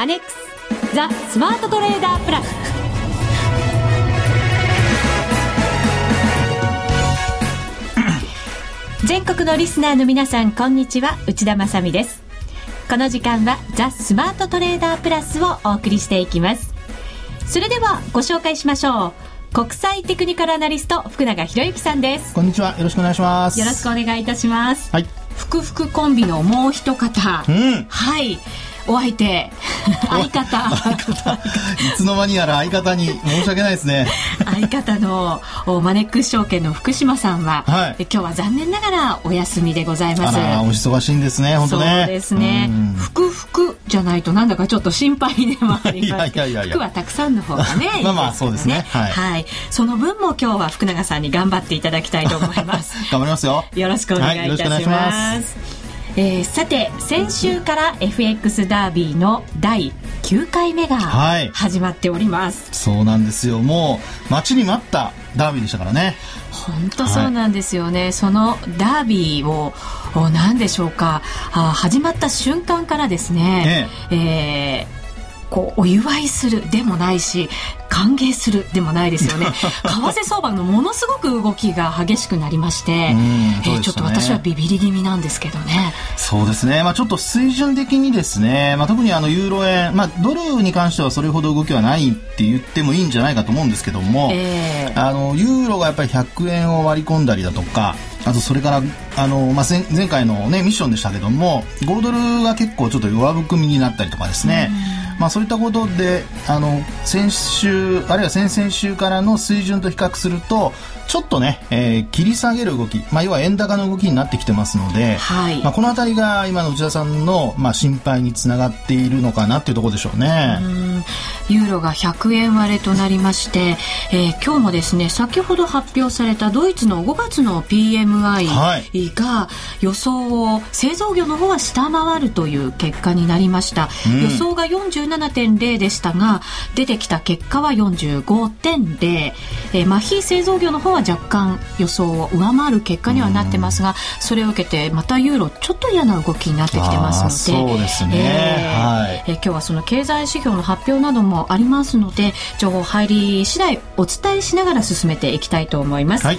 アネックスザ・スマートトレーダープラス。全国のリスナーの皆さんこんにちは。内田まさです。この時間はザ・スマートトレーダープラスをお送りしていきます。それではご紹介しましょう。国際テクニカルアナリスト福永博之さんです。こんにちは。よろしくお願いします。よろしくお願いいたします。はい。福福コンビのもう一方、うん、はいお相手。相方。相方。いつの間にやら相方に。申し訳ないですね。相方のマネックス証券の福島さんは、はい、今日は残念ながらお休みでございます。あお忙しいんですね本当ね。そうですね。福福じゃないとなんだかちょっっと心配でもあります。服はたくさんの方がね まあまあそうですね。はい、はい、その分も今日は福永さんに頑張っていただきたいと思います。頑張りますよ。よろしくお願いいたします、はい、えー、さて先週から FX ダービーの第9回目が始まっております、はい、そうなんですよ。もう待ちに待ったダービーでしたからね。本当そうなんですよね、はい、そのダービーを何でしょうか。あ始まった瞬間からですね、ええ。えーこうお祝いするでもないし歓迎するでもないですよね。為替相場のものすごく動きが激しくなりまして、えー、ちょっと私はビビり気味なんですけどね。そうですね、まあ、ちょっと水準的にですね、まあ、特にあのユーロ円、まあ、ドルに関してはそれほど動きはないって言ってもいいんじゃないかと思うんですけども、えー、あのユーロがやっぱり100円を割り込んだりだとかあとそれからあの、まあ、前回の、ね、ミッションでしたけども5ドルが結構ちょっと弱含みになったりとかですね、まあ、そういったことであの先週あるいは先々週からの水準と比較するとちょっとね、えー、切り下げる動き、まあ、要は円高の動きになってきてますので、はい、まあ、この辺りが今の内田さんの、まあ、心配につながっているのかなっていうところでしょうね。うユーロが100円割れとなりまして、えー、今日もですね先ほど発表されたドイツの5月の PMI が予想を製造業の方は下回るという結果になりました、うん、予想が47.0でしたが出てきた結果は45.0、えー、まあ、非製造業の方は若干予想を上回る結果にはなってますが、それを受けてまたユーロちょっと嫌な動きになってきてますのでそうですね、えー、はい、えー、今日はその経済指標の発表などもありますので情報入り次第お伝えしながら進めていきたいと思います。はい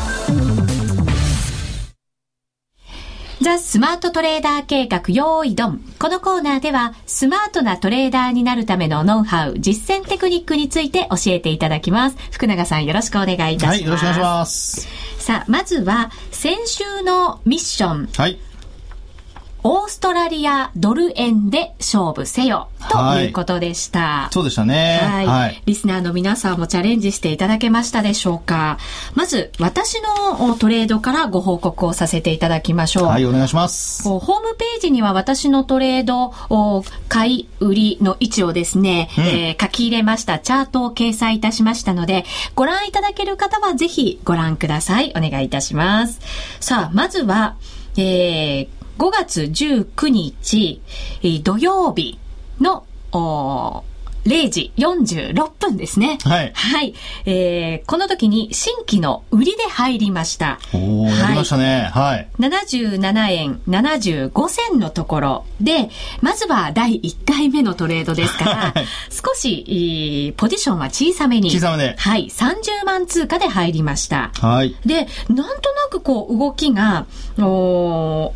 ザ・スマートトレーダー計画用意ドン。このコーナーでは、スマートなトレーダーになるためのノウハウ、実践テクニックについて教えていただきます。福永さんよろしくお願いいたします。はい、よろしくお願いします。さあ、まずは、先週のミッション。はい。オーストラリアドル円で勝負せよということでした。はい、そうでしたね、はい、はい。リスナーの皆さんもチャレンジしていただけましたでしょうかまず、私のトレードからご報告をさせていただきましょう。はい、お願いします。ホームページには私のトレード、買い売りの位置をですね、うん、えー、書き入れましたチャートを掲載いたしましたので、ご覧いただける方はぜひご覧ください。お願いいたします。さあ、まずは、えー5月19日、土曜日の、0時46分ですね。はい。はい。えー、この時に新規の売りで入りました。おー、やりましたね。はい。77円75銭のところで、まずは第1回目のトレードですから、はい、少し、ポジションは小さめに。小さめで。はい。30万通貨で入りました。はい。で、なんとなくこう、動きが、お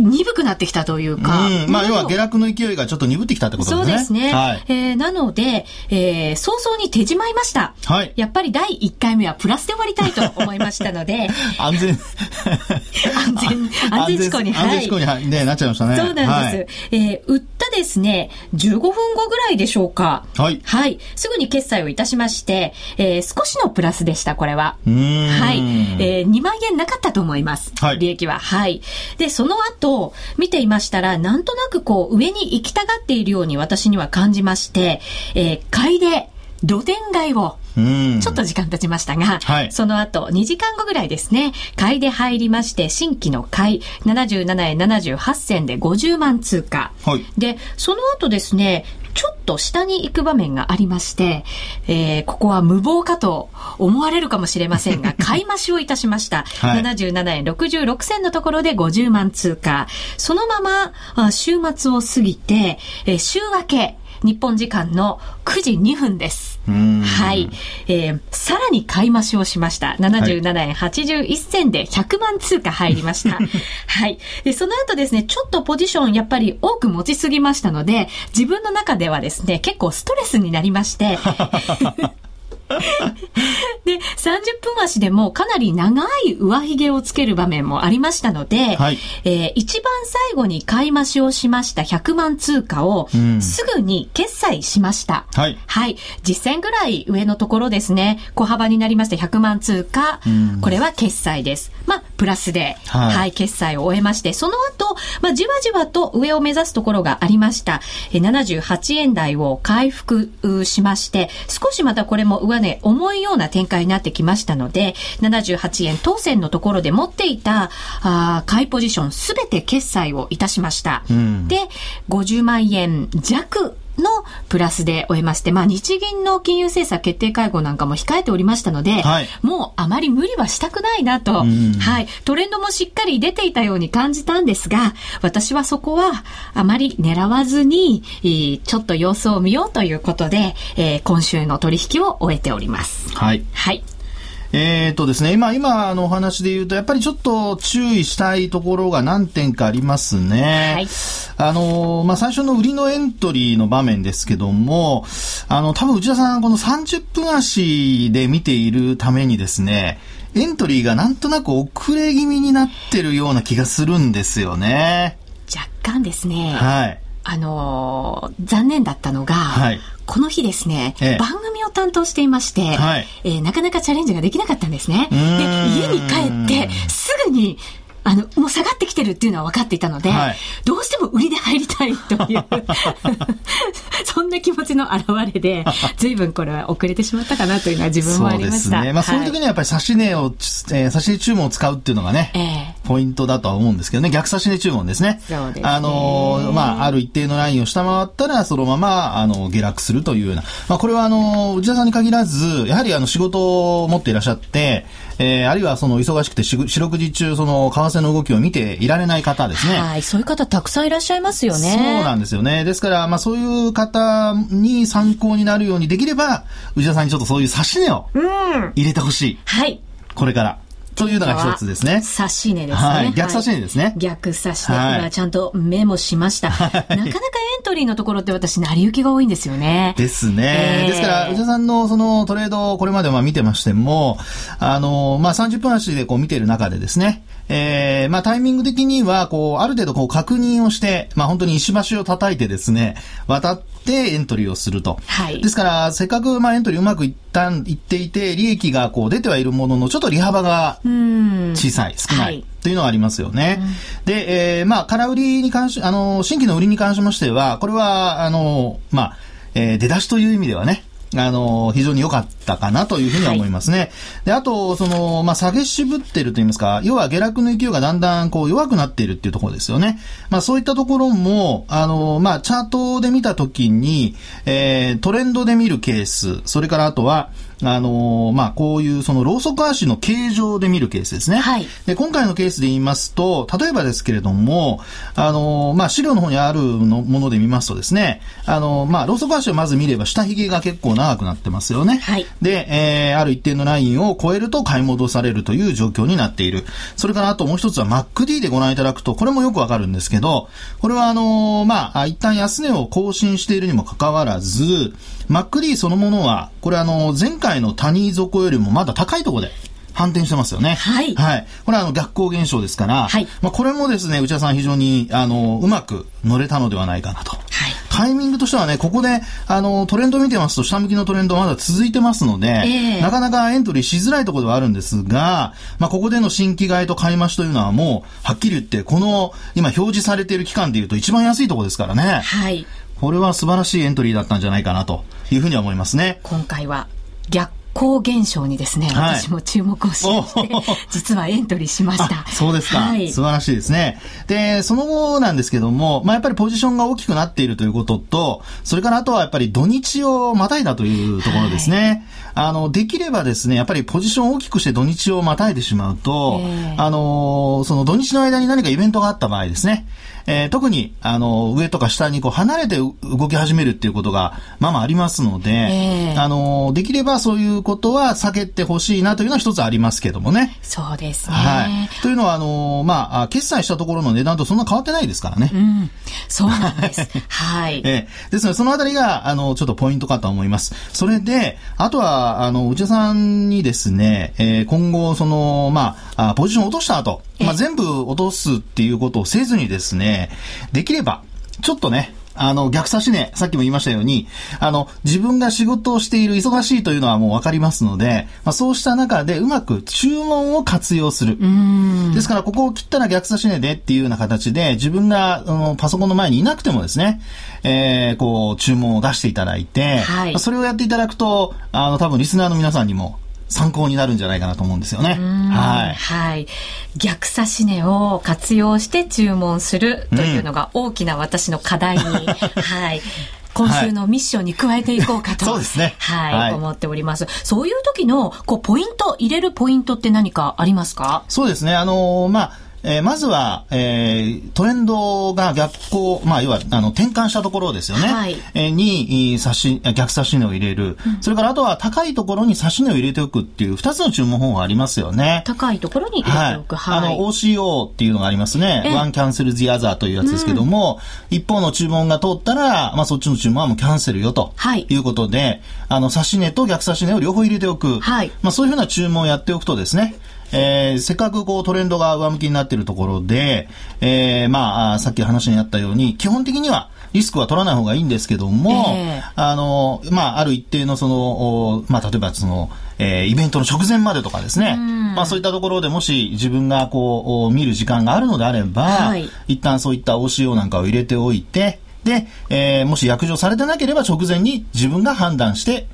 鈍くなってきたというか。うん、まあ、要は下落の勢いがちょっと鈍ってきたってことですね。そうですね。はい、えー、なので、えー、早々に手じまいました。はい。やっぱり第1回目はプラスで終わりたいと思いましたので。安全。安全、安全事故に、はい。安全事故に、はい、ね、なっちゃいましたね。そうなんです。はい、えー、売ったですね、15分後ぐらいでしょうか。はい。はい。すぐに決済をいたしまして、えー、少しのプラスでした、これは。はい。えー、2万円なかったと思います。はい。利益は。はい。で、その後、見ていましたら、なんとなくこう、上に行きたがっているように私には感じまして、えー、買いで、土田買いを、ちょっと時間経ちましたが、はい、その後2時間後ぐらいですね、買いで入りまして、新規の買い、77円78銭で50万通貨。はい、で、その後ですね、ちょっと下に行く場面がありまして、えー、ここは無謀かと思われるかもしれませんが、買い増しをいたしました。はい、77円66銭のところで50万通貨。そのまま、週末を過ぎて、えー、週明け、日本時間の9時2分です。はい。えー、さらに買い増しをしました。77円81銭で100万通貨入りました。はい。で、その後ですね、ちょっとポジションやっぱり多く持ちすぎましたので、自分の中ではですね、結構ストレスになりまして、で、30分足でもかなり長い上髭をつける場面もありましたので、はい、えー、一番最後に買い増しをしました100万通貨をすぐに決済しました。はい。はい。実践ぐらい上のところですね、小幅になりました100万通貨、これは決済です。まあ、プラスで、はい、はい、決済を終えまして、その後、まあ、じわじわと上を目指すところがありました。え78円台を回復しまして、少しまたこれも上値重いような展開になってきましたので、78円当選のところで持っていた、あ買いポジションすべて決済をいたしました。うん、で、50万円弱のプラスで終えまして、まあ、日銀の金融政策決定会合なんかも控えておりましたので、はい、もうあまり無理はしたくないなと、はい、トレンドもしっかり出ていたように感じたんですが、私はそこはあまり狙わずに、ちょっと様子を見ようということで、えー、今週の取引を終えております。はい。はい。えー、っとですね、今、今のお話で言うと、やっぱりちょっと注意したいところが何点かありますね。はい。あの、まあ、最初の売りのエントリーの場面ですけども、あの、多分内田さん、この30分足で見ているためにですね、エントリーがなんとなく遅れ気味になってるような気がするんですよね。若干ですね。はい。あのー、残念だったのが、はい、この日ですね、ええ、番組を担当していまして、はい、えー、なかなかチャレンジができなかったんですね。で、家に帰って、すぐにあの、もう下がってきてるっていうのは分かっていたので、はい、どうしても売りで入りたいという そんな気持ちの表れで、随分これは遅れてしまったかなというのは自分もありました。そうですね。まあ、そういう時にはやっぱり指し値を、えー、指し値注文を使うっていうのがね、えー、ポイントだとは思うんですけどね、逆指し値注文ですね。そうですね。あの、まあ、ある一定のラインを下回ったら、そのまま、あの、下落するというような、まあ、これはあの、内田さんに限らず、やはりあの、仕事を持っていらっしゃって、えー、あるいはその忙しくて四六時中、その為替の動きを見ていられない方ですね。はい、そういう方たくさんいらっしゃいますよね。そうなんですよね。ですから、まあそういう方に参考になるようにできれば、内田さんにちょっとそういう指し値を入れてほしい。うん、はい。これから。というのが一つですね。差し値ですね。はい。逆差し値ですね。逆差し値。これはちゃんとメモしました。なかなかエントリーのところって私、成り行きが多いんですよね。ですね。えー、ですから、内田さんのそのトレードをこれまでまあ見てましても、あの、まあ30分足でこう見ている中でですね、えー、まあタイミング的には、こう、ある程度こう確認をして、まあ本当に石橋を叩いてですね、渡ってエントリーをすると。はい。ですから、せっかくまあエントリーうまくいったん、いっていて、利益がこう出てはいるものの、ちょっと利幅が小さい、少ない。はいというのはありますよね。うん、で、えー、まあ、空売りに関し、あの、新規の売りに関しましては、これは、あの、まあ、えー、出だしという意味ではね、あの、非常に良かったかなというふうには思いますね。はい、で、あと、その、まあ、下げ渋ってると言いますか、要は下落の勢いがだんだんこう弱くなっているっていうところですよね。まあ、そういったところも、あの、まあ、チャートで見たときに、えー、トレンドで見るケース、それからあとは、あのー、まあ、こういうそのローソク足の形状で見るケースですね。はい。で、今回のケースで言いますと、例えばですけれども、あのー、まあ、資料の方にあるのもので見ますとですね、あのー、まあ、ローソク足をまず見れば下髭が結構長くなってますよね。はい。で、えー、ある一定のラインを超えると買い戻されるという状況になっている。それからあともう一つは MacD でご覧いただくと、これもよくわかるんですけど、これはあのまあ、一旦安値を更新しているにもかかわらず、MacD そのものは、これあの、前回の谷底よりもまだ高いところで、反転してますよね。はい。はい。これはあの逆光現象ですから、はい。まあこれもですね、内田さん非常に、あの、うまく乗れたのではないかなと。はい。タイミングとしてはね、ここで、あの、トレンド見てますと、下向きのトレンドまだ続いてますので、えー、なかなかエントリーしづらいところではあるんですが、まあ、ここでの新規買いと買い増しというのはもう、はっきり言って、この、今表示されている期間でいうと一番安いところですからね。はい。これは素晴らしいエントリーだったんじゃないかなというふうには思いますね。今回は逆光現象にですね、はい、私も注目をしまして、実はエントリーしました。そうですか、はい、素晴らしいですね。で、その後なんですけども、まあやっぱりポジションが大きくなっているということと、それからあとはやっぱり土日をまたいだというところですね。はい、あの、できればですね、やっぱりポジションを大きくして土日をまたいでしまうと、えー、あの、その土日の間に何かイベントがあった場合ですね、えー、特に、あの、上とか下にこう離れて動き始めるっていうことが、まあまあありますので、えー、あの、できればそういうことは避けてほしいなというのは一つありますけどもね。そうですね。はい。というのは、あの、まあ、決済したところの値段とそんな変わってないですからね。うん。そうなんです。はい。えー、ですので、そのあたりが、あの、ちょっとポイントかと思います。それで、あとは、あの、内田さんにですね、えー、今後、その、まあ、ポジションを落とした後、まあ、全部落とすっていうことをせずにですね、できれば、ちょっとね、あの、逆差しね、さっきも言いましたように、あの、自分が仕事をしている忙しいというのはもうわかりますので、まあ、そうした中でうまく注文を活用する。ですから、ここを切ったら逆差し値でっていうような形で、自分が、あの、パソコンの前にいなくてもですね、えー、こう、注文を出していただいて、はい、それをやっていただくと、あの、多分リスナーの皆さんにも、参考になるんじゃないかなと思うんですよね。はい。はい。逆差し値を活用して注文するというのが大きな私の課題に、はい。今週のミッションに加えていこうかと。そうですね。はい、はい、思っております。そういう時の、こう、ポイント、入れるポイントって何かありますか？そうですね。あのー、まあ、えー、まずは、えー、トレンドが逆行、まあ、要は、あの、転換したところですよね。はい。えー、に、差し、逆差し値を入れる。うん、それから、あとは、高いところに差し値を入れておくっていう、二つの注文方法ありますよね。高いところに入れておく。はい。はい、あの、OCO っていうのがありますね。One cancel the other というやつですけども、うん、一方の注文が通ったら、まあ、そっちの注文はもうキャンセルよと。はい。いうことで、あの、差し値と逆差し値を両方入れておく。はい。まあ、そういうふうな注文をやっておくとですね、えー、せっかくこうトレンドが上向きになっているところで、えー、まあ、さっき話にあったように、基本的にはリスクは取らない方がいいんですけども、えー、あの、まあ、ある一定のその、まあ、例えばその、えー、イベントの直前までとかですね、まあそういったところでもし自分がこう、見る時間があるのであれば、はい、一旦そういった OCO なんかを入れておいて、で、えー、もし約定されてなければ直前に自分が判断して、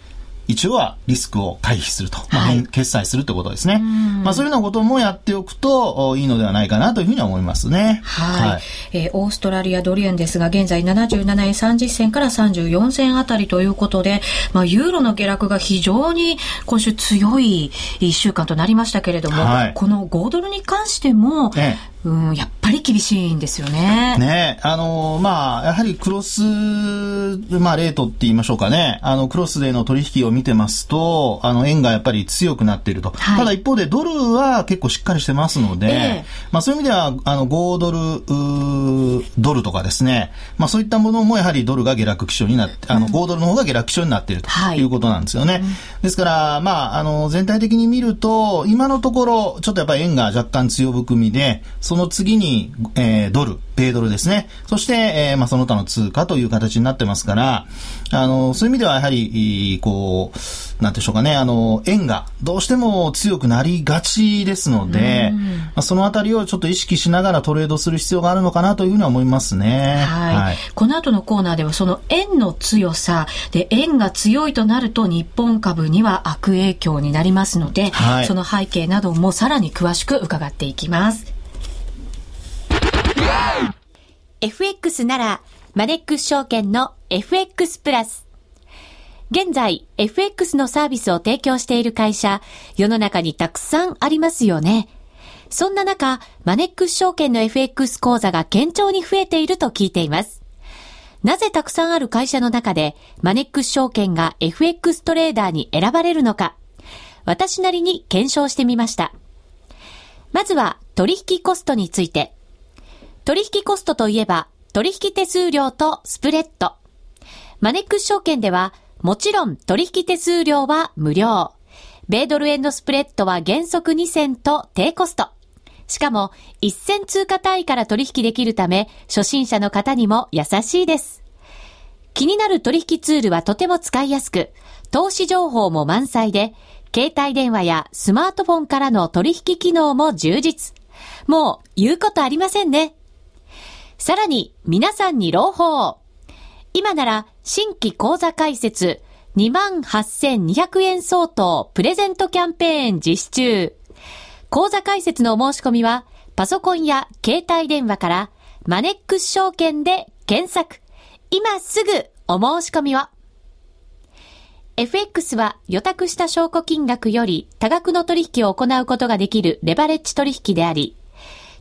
一応はリスクを回避すると、まあ、はい、決済するってことですね。まあ、そういうようなこともやっておくといいのではないかなというふうに思いますね。はい。はい、えー、オーストラリアドル円ですが、現在77円30銭から34銭あたりということで、まあ、ユーロの下落が非常に今週強い一週間となりましたけれども、はい、この5ドルに関しても、ええうん、やっぱり厳しいんですよね。ねあのー、まあ、やはりクロス、まあ、レートって言いましょうかね。あの、クロスでの取引を見てますと、あの、円がやっぱり強くなっていると。はい、ただ一方でドルは結構しっかりしてますので、えー、まあ、そういう意味では、あの、5ドル、ドルとかですね、まあ、そういったものもやはりドルが下落基調になって、あの、5ドルの方が下落基調になっているということなんですよね。はい、ですから、まあ、あの、全体的に見ると、今のところ、ちょっとやっぱり円が若干強含みで、そその次に、えー、ドル、米ドルですね。そして、えー、まあ、その他の通貨という形になってますから、あの、そういう意味ではやはり、こう、なんでしょうかね、あの、円がどうしても強くなりがちですので、まあ、そのあたりをちょっと意識しながらトレードする必要があるのかなというふうには思いますね。はい。はい、この後のコーナーではその円の強さで、円が強いとなると日本株には悪影響になりますので、はい、その背景などもさらに詳しく伺っていきます。FX なら、マネックス証券の FX プラス。現在、FX のサービスを提供している会社、世の中にたくさんありますよね。そんな中、マネックス証券の FX 講座が堅調に増えていると聞いています。なぜたくさんある会社の中で、マネックス証券が FX トレーダーに選ばれるのか、私なりに検証してみました。まずは、取引コストについて。取引コストといえば、取引手数料とスプレッド。マネックス証券では、もちろん取引手数料は無料。米ドル円のスプレッドは原則2銭と低コスト。しかも、1銭通貨単位から取引できるため、初心者の方にも優しいです。気になる取引ツールはとても使いやすく、投資情報も満載で、携帯電話やスマートフォンからの取引機能も充実。もう言うことありませんね。さらに皆さんに朗報。今なら新規講座開設28,200円相当プレゼントキャンペーン実施中。講座開設のお申し込みはパソコンや携帯電話からマネックス証券で検索。今すぐお申し込みを。FX は予託した証拠金額より多額の取引を行うことができるレバレッジ取引であり、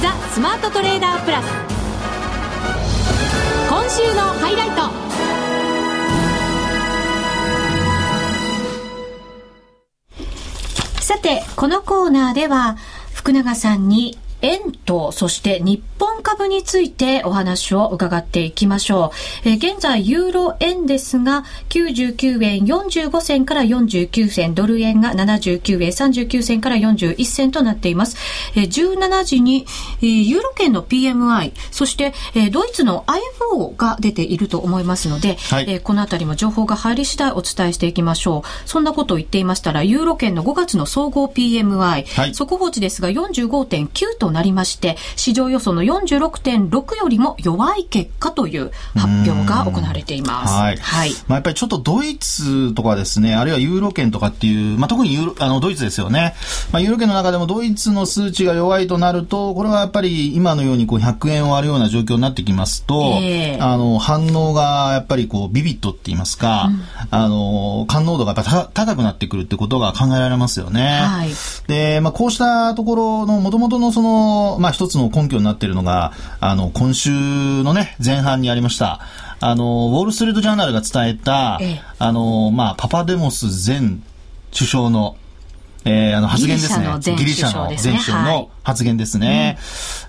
ザ・スマートトレーダープラス。今週のハイライト。さて、このコーナーでは、福永さんに円と、そして日本株についてお話を伺っていきましょう。えー、現在、ユーロ円ですが、99円45銭から49銭、ドル円が79円39銭から41銭となっています。えー、17時に、えー、ユーロ圏の PMI、そして、えー、ドイツの IFO が出ていると思いますので、はい、えー、このあたりも情報が入り次第お伝えしていきましょう。そんなことを言っていましたら、ユーロ圏の5月の総合 PMI、はい、速報値ですが45.9ととなりまして、市場予想の46.6よりも弱い結果という発表が行われています。はい。はい。まあ、やっぱりちょっとドイツとかですね、あるいはユーロ圏とかっていう、まあ、特にユーロ、あの、ドイツですよね。まあ、ユーロ圏の中でもドイツの数値が弱いとなると、これはやっぱり今のようにこう100円を割るような状況になってきますと、えー、あの、反応がやっぱりこう、ビビットって言いますか、うん、あの、感濃度がやっぱ高くなってくるってことが考えられますよね。はい。で、まあ、こうしたところの、もともとのその、まあ一つの根拠になっているのが、あの、今週のね、前半にありました、あの、ウォール・ストリート・ジャーナルが伝えた、ええ、あの、まあ、パパデモス前首相の、えー、あの発言ですね。ギリシャの前首相の発言ですね。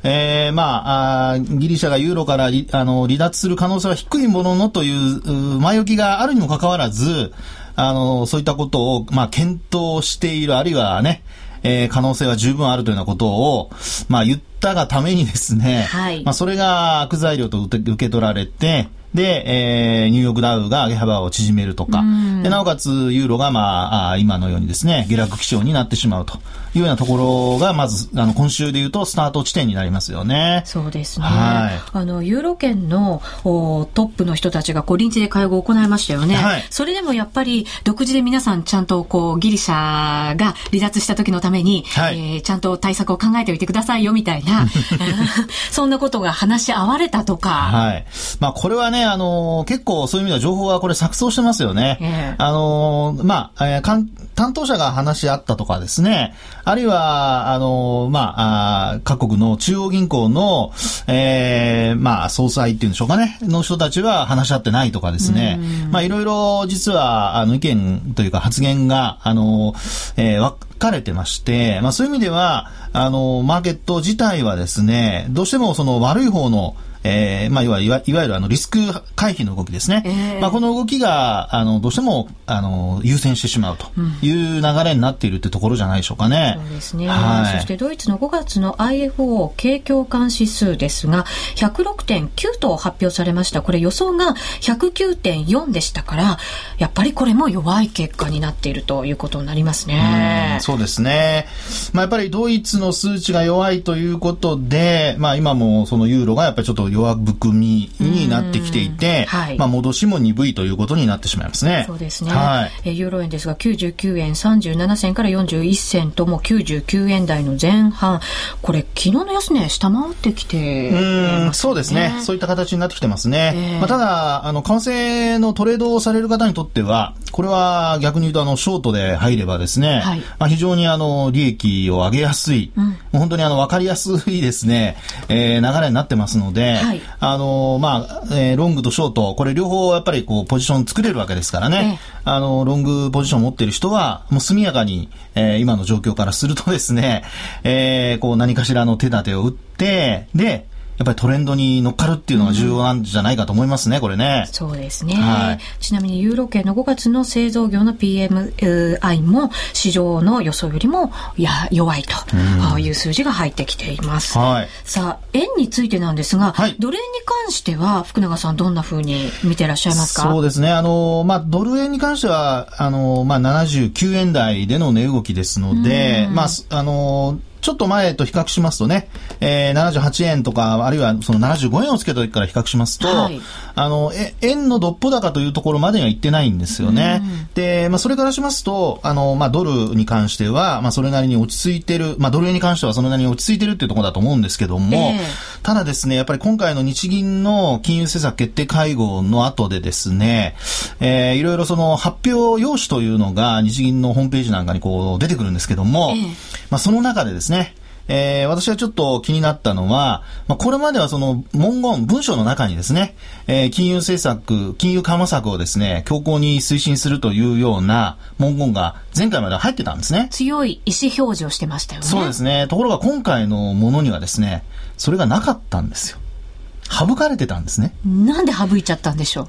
はい、えー、まああ、ギリシャがユーロからあの離脱する可能性は低いもののという前置きがあるにもかかわらず、あの、そういったことを、まあ、検討している、あるいはね、えー、可能性は十分あるというようなことを、まあ言ったがためにですね、はい、まあそれが悪材料と受け取られて、で、えー、ニューヨークダウが上げ幅を縮めるとか、でなおかつユーロが、まあ、今のようにですね、下落基調になってしまうというようなところが、まず、あの、今週で言うと、スタート地点になりますよね。そうですね。はい。あの、ユーロ圏のおトップの人たちが、こう、臨時で会合を行いましたよね。はい。それでもやっぱり、独自で皆さん、ちゃんと、こう、ギリシャが離脱した時のために、はい、えー、ちゃんと対策を考えておいてくださいよ、みたいな、そんなことが話し合われたとか。はい。まあ、これはね、ね、あのー、結構そういう意味では情報はこれ錯綜してますよね。えー、あのー、まあ、えー、担当者が話し合ったとかですね、あるいは、あのー、まあ、あ各国の中央銀行の、えー、まあ、総裁っていうんでしょうかね、の人たちは話し合ってないとかですね、まあ、いろいろ実は、あの、意見というか発言が、あのー、えー、分かれてまして、まあ、そういう意味では、あの、マーケット自体はですね、どうしてもその悪い方の、えー、まあ、いわいわいわゆるあのリスク回避の動きですね。えー、まあ、この動きが、あの、どうしても、あの、優先してしまうという流れになっているってところじゃないでしょうかね。そうですね。はい、そしてドイツの5月の IFO 景況感指数ですが、106.9と発表されました。これ予想が109.4でしたから、やっぱりこれも弱い結果になっているということになりますね。うそうですね。まあ、やっぱりドイツの数値が弱いということで、まあ、今もそのユーロがやっぱりちょっと弱含みになってきていて、はい、まあ戻しも鈍いということになってしまいますね。そうですね。はい、えユーロ円ですが99円37銭から41銭とも99円台の前半、これ昨日の安値下回ってきて、ね、うん、そうですね。そういった形になってきてますね。えー、まあ、ただ、あの、為替のトレードをされる方にとっては、これは逆に言うとあの、ショートで入ればですね、はい、まあ、非常にあの、利益を上げやすい、うん、もう本当にあの、わかりやすいですね、えー、流れになってますので、はい、あの、まあ、えー、ロングとショート、これ両方やっぱりこう、ポジション作れるわけですからね、えあの、ロングポジションを持っている人は、もう速やかに、えー、今の状況からするとですね、えー、こう、何かしらの手立てを打って、で、やっぱりトレンドに乗っかるっていうのが重要なんじゃないかと思いますね、うん、これね。そうですね。はい、ちなみにユーロ圏の5月の製造業の PMI も市場の予想よりもや弱いという数字が入ってきています。はい、さあ、円についてなんですが、はい、ドル円に関しては福永さんどんなふうに見てらっしゃいますか？そうですね。あの、まあ、ドル円に関しては、あの、まあ、79円台での値動きですので、まあ、あの、ちょっと前と比較しますとね、えー、78円とか、あるいはその75円をつけた時から比較しますと、はい、あの、え、円のどっぽ高というところまでには行ってないんですよね。で、まあ、それからしますと、あの、まあ、ドルに関しては、まあ、それなりに落ち着いてる、まあ、ドル円に関してはそれなりに落ち着いてるっていうところだと思うんですけども、えー、ただですね、やっぱり今回の日銀の金融政策決定会合の後でですね、えー、いろいろその発表用紙というのが日銀のホームページなんかにこう出てくるんですけども、えー、まあ、その中でですね、えー、私はちょっと気になったのは、まあ、これまではその文言、文章の中にですね、えー、金融政策、金融緩和策をですね、強硬に推進するというような文言が前回まで入ってたんですね。強い意思表示をしてましたよね。そうですね。ところが今回のものにはですね、それがなかったんですよ。省かれてたんですね。なんで省いちゃったんでしょう？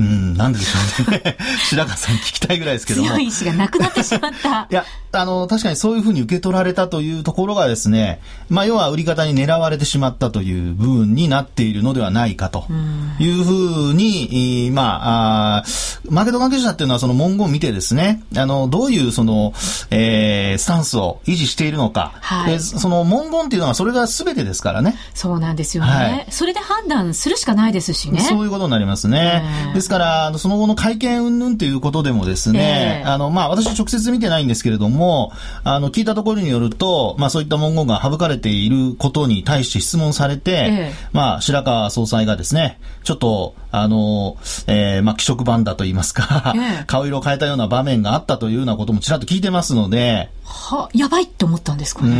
うん、なんででしょうね。白川さん聞きたいぐらいですけども。強い意志がなくなってしまった。いや、あの、確かにそういうふうに受け取られたというところがですね、まあ、要は売り方に狙われてしまったという部分になっているのではないかというふうに、まあ、あマーケット関係者っていうのはその文言を見てですね、あの、どういうその、えー、スタンスを維持しているのか。はい、その文言っていうのはそれが全てですからね。そうなんですよね。はい、それで判断するしかないですしね。そういうことになりますね。ですから、その後の会見云々ということでもですね、えー、あの、まあ、私直接見てないんですけれども、あの、聞いたところによると、まあ、そういった文言が省かれていることに対して質問されて、えー、まあ、白川総裁がですね、ちょっと、あの、えー、まあ、気色版だと言いますか、えー、顔色を変えたような場面があったというようなこともちらっと聞いてますので、は、やばいって思ったんですかね。う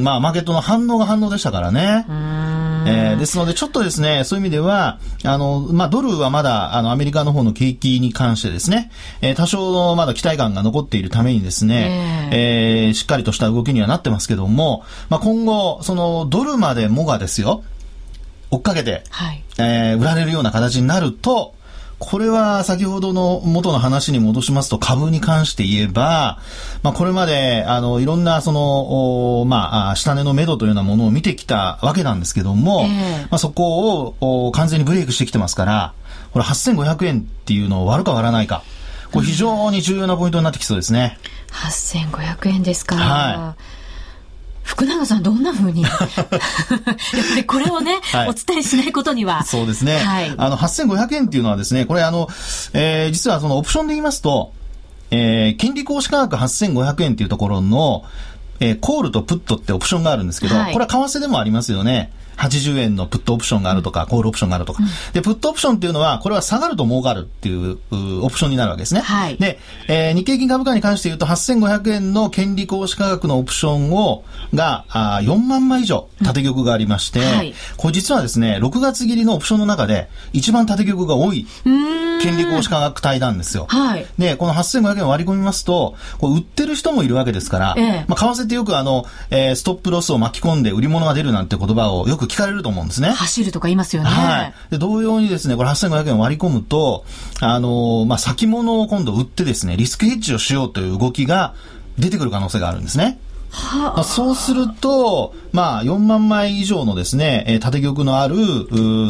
ん、まあ、マーケットの反応が反応でしたからね。えー、ですので、ちょっとですね、そういう意味では、あの、まあ、ドルはまだ、あの、アメリカの方の景気に関してですね、えー、多少のまだ期待感が残っているためにですね、えー、えー、しっかりとした動きにはなってますけども、まあ、今後、その、ドルまでもがですよ、追っかけて、はい、えー、売られるような形になると、これは先ほどの元の話に戻しますと株に関して言えば、まあこれまであのいろんなその、まあ下値の目処というようなものを見てきたわけなんですけども、えー、まあそこを完全にブレイクしてきてますから、これ8500円っていうのを割るか割らないか。これ非常に重要なポイントになってきそうですね。8500円ですか。はい。福永さんどんなふうに？やっぱりこれをね、はい、お伝えしないことには。そうですね。はい。あの、8500円っていうのはですね、これあの、えー、実はそのオプションで言いますと、えー、金利行使価格8500円っていうところの、えー、コールとプットってオプションがあるんですけど、はい、これは為替でもありますよね。80円のプットオプションがあるとか、コールオプションがあるとか。で、プットオプションっていうのは、これは下がると儲かるっていうオプションになるわけですね。はい。で、えー、日経金株価に関して言うと、8500円の権利行使価格のオプションを、が、あ4万枚以上、縦玉がありまして、うんはい、これ実はですね、6月切りのオプションの中で、一番縦玉が多い、権利行使価格帯なんですよ。はい。で、この8500円割り込みますと、こう売ってる人もいるわけですから、ええ、まあ、為替ってよくあの、えー、ストップロスを巻き込んで売り物が出るなんて言葉をよく聞かれると思うんですね。走るとか言いますよね。はい。で、同様にですね、これ8500円割り込むと、あのー、まあ、先物を今度売ってですね、リスクヘッジをしようという動きが出てくる可能性があるんですね。はあ、そうすると、まあ、4万枚以上のですね、えー、縦玉のある、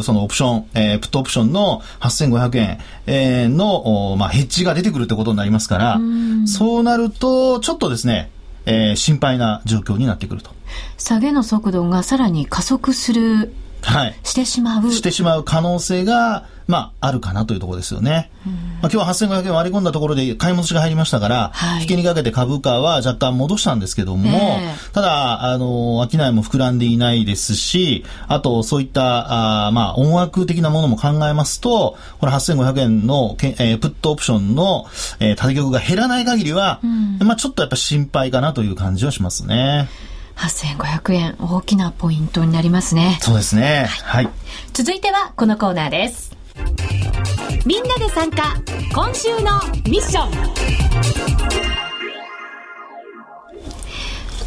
そのオプション、えー、プットオプションの8500円、えー、の、まあ、ヘッジが出てくるってことになりますから、そうなると、ちょっとですね、えー、心配な状況になってくると。下げの速度がさらに加速する、はい、してしまう。してしまう可能性が、まあ、あるかなというところですよね。まあ、今日は8500円割り込んだところで買い戻しが入りましたから、はい、引けにかけて株価は若干戻したんですけども、えー、ただ、あの、商いも膨らんでいないですし、あと、そういった、あまあ、音楽的なものも考えますと、これ8500円のけ、えー、プットオプションの、えー、縦玉が減らない限りは、うん、まあ、ちょっとやっぱ心配かなという感じはしますね。8500円大きなポイントになりますねそうですねはい、はい、続いてはこのコーナーですみんなで参加今週のミッション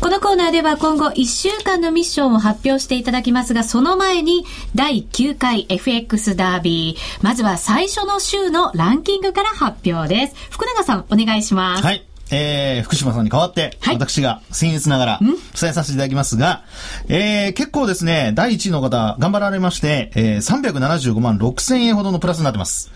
このコーナーでは今後1週間のミッションを発表していただきますが、その前に第9回 FX ダービー。まずは最初の週のランキングから発表です。福永さん、お願いします。はい。えー、福島さんに代わって、はい、私が僭越ながら伝えさせていただきますが、えー、結構ですね、第1位の方、頑張られまして、えー、375万6千円ほどのプラスになってます。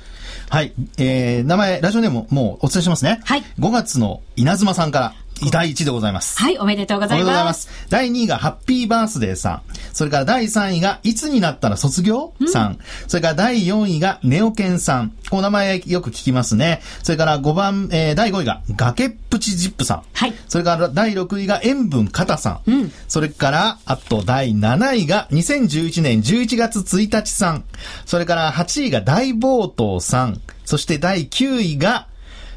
はい。えー、名前、ラジオネーム、もうお伝えしますね。はい。5月の稲妻さんから、第1でございます。はい、おめでとうございます。おめでとうございます。第2位がハッピーバースデーさん。それから第3位がいつになったら卒業？さん。ん、それから第4位がネオケンさん。この名前よく聞きますね。それから5番、えー、第5位が崖っぷちジップさん。はい。それから第6位が塩分タさん。うん。それから、あと第7位が2011年11月1日さん。それから8位が大暴頭さん。そして第9位が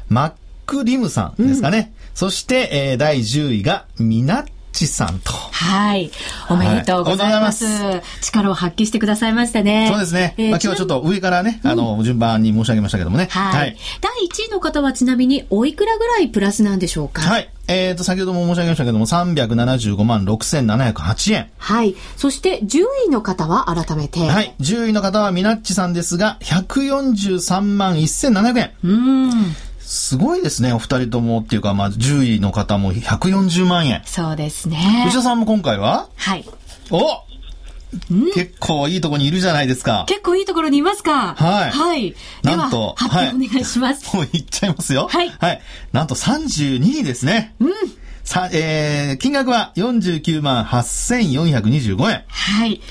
マックリムさんですかね。うんそして、えー、第10位が、みなっちさんと。はい。おめでとうございます。はい、ます力を発揮してくださいましたね。そうですね。えー、まあ、今日はちょっと上からね、あの、順番に申し上げましたけどもね。はい。はい、第1位の方はちなみに、おいくらぐらいプラスなんでしょうか？はい。えっ、ー、と、先ほども申し上げましたけども、375万6708円。はい。そして、10位の方は改めて。はい。10位の方はみなっちさんですが、143万1700円。うん。すごいですね、お二人ともっていうか、まあ、10位の方も140万円。そうですね。内田さんも今回は？はい。お結構いいところにいるじゃないですか。結構いいところにいますか。はい。はい。なんと、発表お願いします。はい、もう言っちゃいますよ。はい。はい。なんと32位ですね。うん。さ、えー、金額は49万8425円。はい。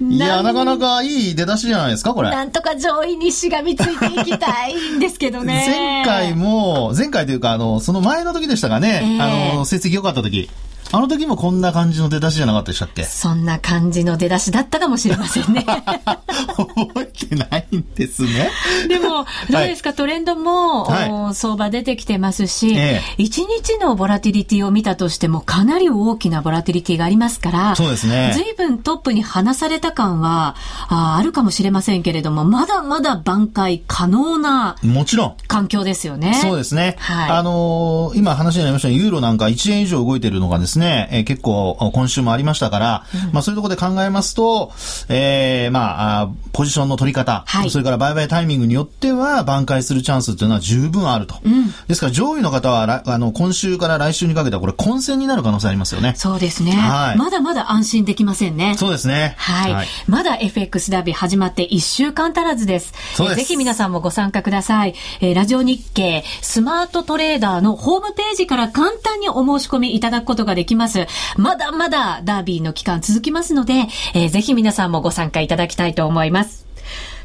いや、なかなかいい出だしじゃないですか、これ。なんとか上位にしがみついていきたいんですけどね。前回も、前回というか、あの、その前の時でしたかね、えー、あの、成績良かった時。あの時もこんな感じの出だしじゃなかったでしたっけ？そんな感じの出だしだったかもしれませんね。覚えてないんですね。でも、どうですか、はい、トレンドも、はい、相場出てきてますし、ええ、1日のボラティリティを見たとしてもかなり大きなボラティリティがありますから、そうですね。随分トップに離された感はああるかもしれませんけれども、まだまだ挽回可能な、もちろん。環境ですよね。そうですね。はい。あのー、今話になりましたユーロなんか1円以上動いてるのがですね、えー、結構今週もありましたから、うん、まあそういうところで考えますと、えー、まあ、ポジションの取り方、はい、それから売買タイミングによっては挽回するチャンスっていうのは十分あると。うん、ですから上位の方は、あの、今週から来週にかけてはこれ混戦になる可能性ありますよね。そうですね。はい。まだまだ安心できませんね。そうですね。はい。はい、まだ FX ダービー始まって1週間足らずです。そうです。ぜひ皆さんもご参加ください。えー、ラジオ日経スマートトレーダーのホームページから簡単にお申し込みいただくことができます。まだまだダービーの期間続きますので、えー、ぜひ皆さんもご参加いただきたいと思います。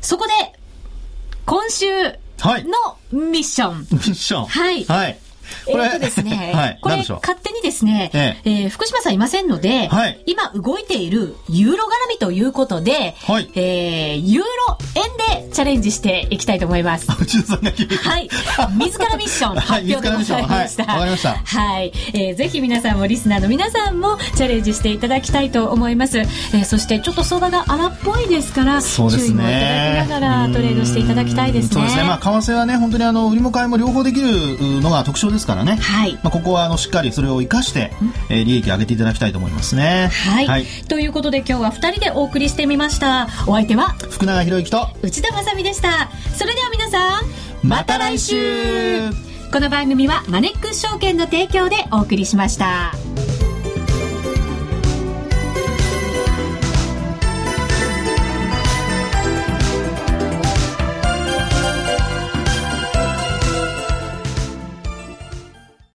そこで、今週のミッション。ミッション。はい。はい。えっとですね、はい、これ勝手にですね、えええー、福島さんいませんので、はい、今動いているユーロ絡みということで、はい、えー、ユーロ円でチャレンジしていきたいと思います。はい。自らミッション発表でございました。わ、はい、かりました。はい。えー、ぜひ皆さんもリスナーの皆さんもチャレンジしていただきたいと思います。えー、そしてちょっと相場が荒っぽいですから、そうですね、注意もいただきながらトレードしていただきたいですね。そうですね。まあ、為替はね、本当にあの、売りも買いも両方できるのが特徴ですからね。はい。まあ、ここはあのしっかりそれを生かして、えー、利益上げていただきたいと思いますね。はい。はい、ということで今日は2人でお送りしてみました。お相手は？福永博之と内田まさでした。それでは皆さん、また来週この番組はマネックス証券の提供でお送りしました。